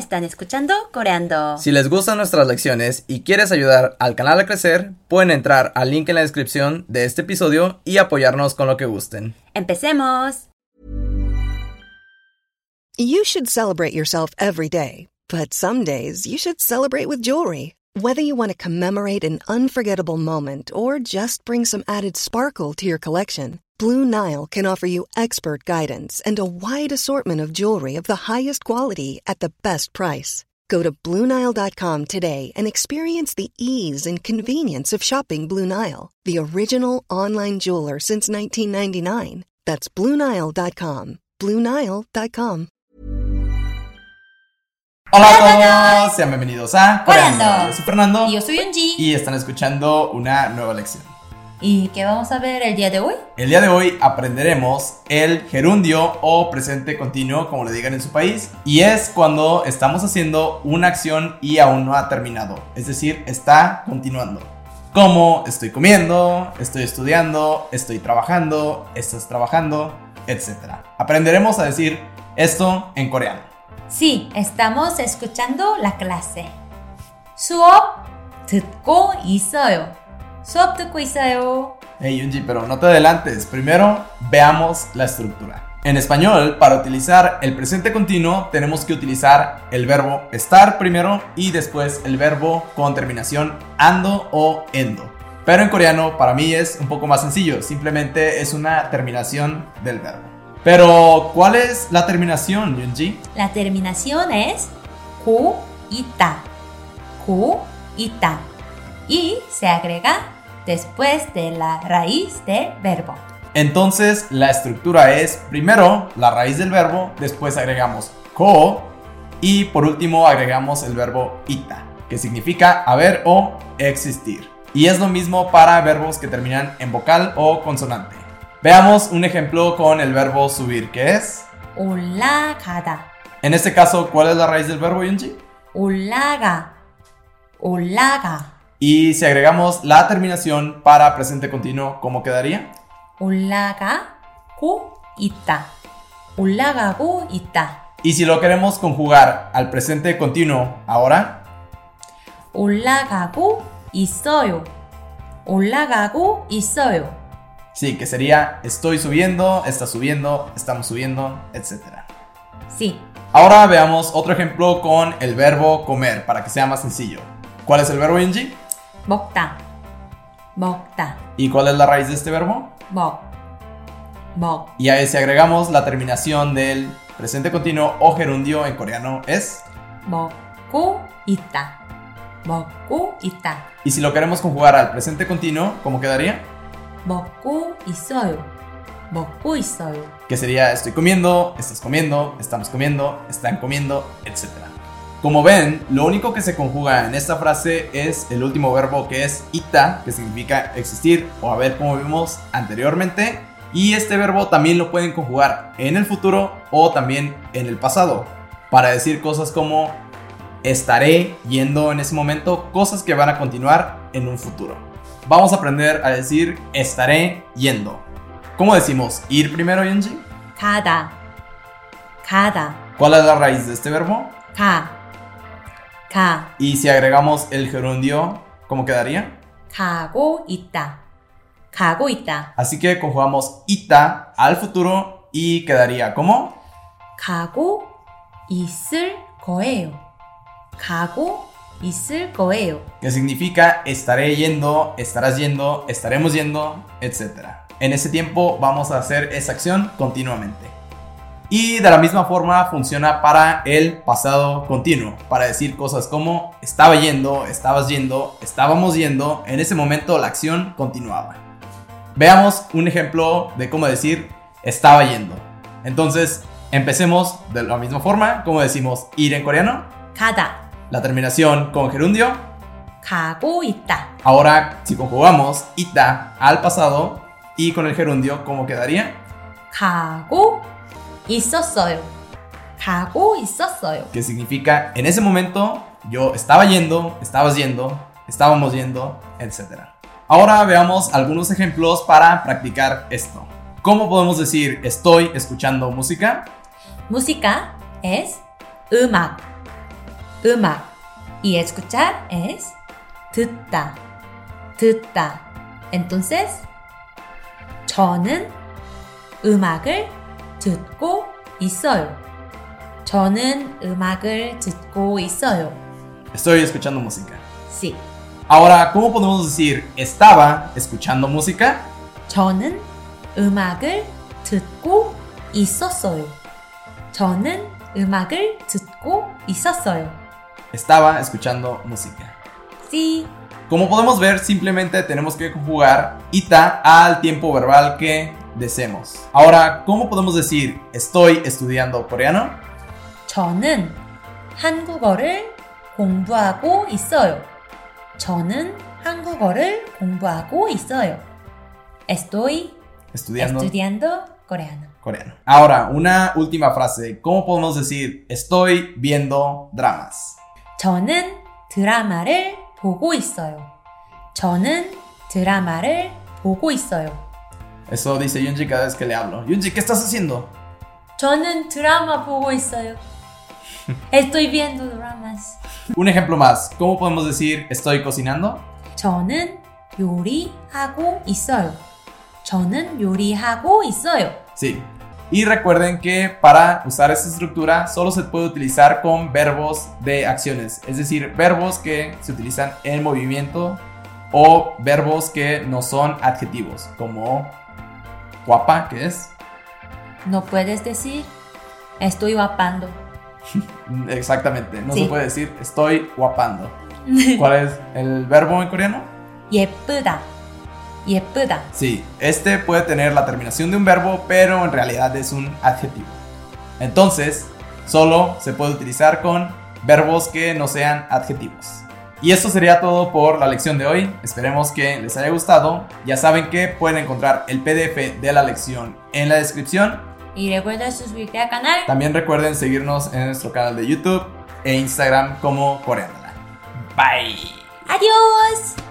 están escuchando Coreando. Si les gustan nuestras lecciones y quieres ayudar al canal a crecer, pueden entrar al link en la descripción de este episodio y apoyarnos con lo que gusten. ¡Empecemos! You should celebrate yourself every day, but some days you should celebrate with jewelry. Whether you want to commemorate an unforgettable moment or just bring some added sparkle to your collection, Blue Nile can offer you expert guidance and a wide assortment of jewelry of the highest quality at the best price. Go to BlueNile.com today and experience the ease and convenience of shopping Blue Nile, the original online jeweler since 1999. That's BlueNile.com. BlueNile.com. Hola a todos, sean bienvenidos a Coreando. Yo soy Fernando Y yo soy Yunji. y están escuchando una nueva lección. ¿Y qué vamos a ver el día de hoy? El día de hoy aprenderemos el gerundio o presente continuo, como le digan en su país, y es cuando estamos haciendo una acción y aún no ha terminado, es decir, está continuando. Como estoy comiendo, estoy estudiando, estoy trabajando, estás trabajando, etc. Aprenderemos a decir esto en coreano. Sí, estamos escuchando la clase. 수업 듣고 있어요. Hey Yunji, pero no te adelantes. Primero, veamos la estructura. En español, para utilizar el presente continuo, tenemos que utilizar el verbo estar primero y después el verbo con terminación ando o endo. Pero en coreano, para mí es un poco más sencillo, simplemente es una terminación del verbo. Pero, ¿cuál es la terminación, Yunji? La terminación es ku y ta. Ku. Y se agrega después de la raíz del verbo. Entonces, la estructura es primero la raíz del verbo, después agregamos ko y por último agregamos el verbo ita, que significa haber o existir. Y es lo mismo para verbos que terminan en vocal o consonante. Veamos un ejemplo con el verbo subir, que es, 올라가다. en este caso, ¿cuál es la raíz del verbo, Yunji? 올라가. 올라가. Y si agregamos la terminación para presente continuo, ¿cómo quedaría? 올라가고 있다. 올라가고 있다. Y si lo queremos conjugar al presente continuo, ahora, 올라가고 있어요. 올라가고 있어요. Sí, que sería estoy subiendo, está subiendo, estamos subiendo, etc. Sí. Ahora veamos otro ejemplo con el verbo comer para que sea más sencillo. ¿Cuál es el verbo Inji? 먹다. 먹다. ¿Y cuál es la raíz de este verbo? 먹. 먹. Y a ese agregamos la terminación del presente continuo o gerundio en coreano es. 먹고 있다. 먹고 있다. Y si lo queremos conjugar al presente continuo, ¿cómo quedaría? 먹고 있어요. 먹고 있어요. Que sería estoy comiendo, estás comiendo, estamos comiendo, están comiendo, etc. Como ven, lo único que se conjuga en esta frase es el último verbo que es ita, que significa existir o haber como vimos anteriormente. Y este verbo también lo pueden conjugar en el futuro o también en el pasado. Para decir cosas como estaré yendo en ese momento, cosas que van a continuar en un futuro. Vamos a aprender a decir estaré yendo. ¿Cómo decimos ir primero, Yunji? Kada. Kada. ¿Cuál es la raíz de este verbo? Ka. 가. Y si agregamos el gerundio, ¿cómo quedaría? 가고 있다. 가고 있다. Así que conjugamos ita al futuro y quedaría como 가고 있을 거예요. 가고 있을 거예요. que significa estaré yendo, estarás yendo, estaremos yendo, etc. En ese tiempo vamos a hacer esa acción continuamente. Y de la misma forma funciona para el pasado continuo, para decir cosas como estaba yendo, estabas yendo, estábamos yendo, en ese momento la acción continuaba. Veamos un ejemplo de cómo decir estaba yendo. Entonces, empecemos de la misma forma, como decimos ir en coreano. Kada. La terminación con gerundio. Kago ita. Ahora, si conjugamos ita al pasado y con el gerundio, ¿cómo quedaría? Kago 있었어요. 가고 있었어요. Que significa en ese momento yo estaba yendo, estabas yendo, estábamos yendo, etc. Ahora veamos algunos ejemplos para practicar esto. ¿Cómo podemos decir estoy escuchando música? música es 음악. 음악. Y escuchar es 듣다. 듣다. Entonces, 저는 음악을 듣고 있어요. 저는 음악을 듣고 있어요. Estoy escuchando música. Sí. Ahora, ¿cómo podemos decir estaba escuchando música? 저는 음악을 듣고 있었어요. 저는 음악을 듣고 있었어요. Estaba escuchando música. Sí. Como podemos ver, simplemente tenemos que conjugar ita al tiempo verbal que deseemos. Ahora, ¿cómo podemos decir estoy estudiando coreano? 저는 한국어를 공부하고 있어요. 저는 한국어를 공부하고 있어요. Estoy Estudiando estudiando coreano. coreano. Ahora, una última frase. ¿Cómo podemos decir estoy viendo dramas? 저는 드라마를 보고 있어요. 저는 드라마를 보고 있어요. Eso dice Yunji cada vez que le hablo. Yunji, ¿qué estás haciendo? 저는 드라마 보고 있어요. Estoy viendo dramas. Un ejemplo más. ¿Cómo podemos decir estoy cocinando? 저는 요리하고 있어요. 저는 요리하고 있어요. Sí. Y recuerden que para usar esta estructura solo se puede utilizar con verbos de acciones, es decir, verbos que se utilizan en movimiento o verbos que no son adjetivos, como guapa, que es No puedes decir estoy guapando. exactamente, no Sí. se puede decir estoy guapando. ¿Cuál es el verbo en coreano? 예쁘다. 예쁘다. Sí, este puede tener la terminación de un verbo, pero en realidad es un adjetivo. Entonces, solo se puede utilizar con verbos que no sean adjetivos. Y esto sería todo por la lección de hoy. Esperemos que les haya gustado. Ya saben que pueden encontrar el PDF de la lección en la descripción. Y recuerda suscribirte al canal. También recuerden seguirnos en nuestro canal de YouTube e Instagram como Coreanala. Bye. Adiós.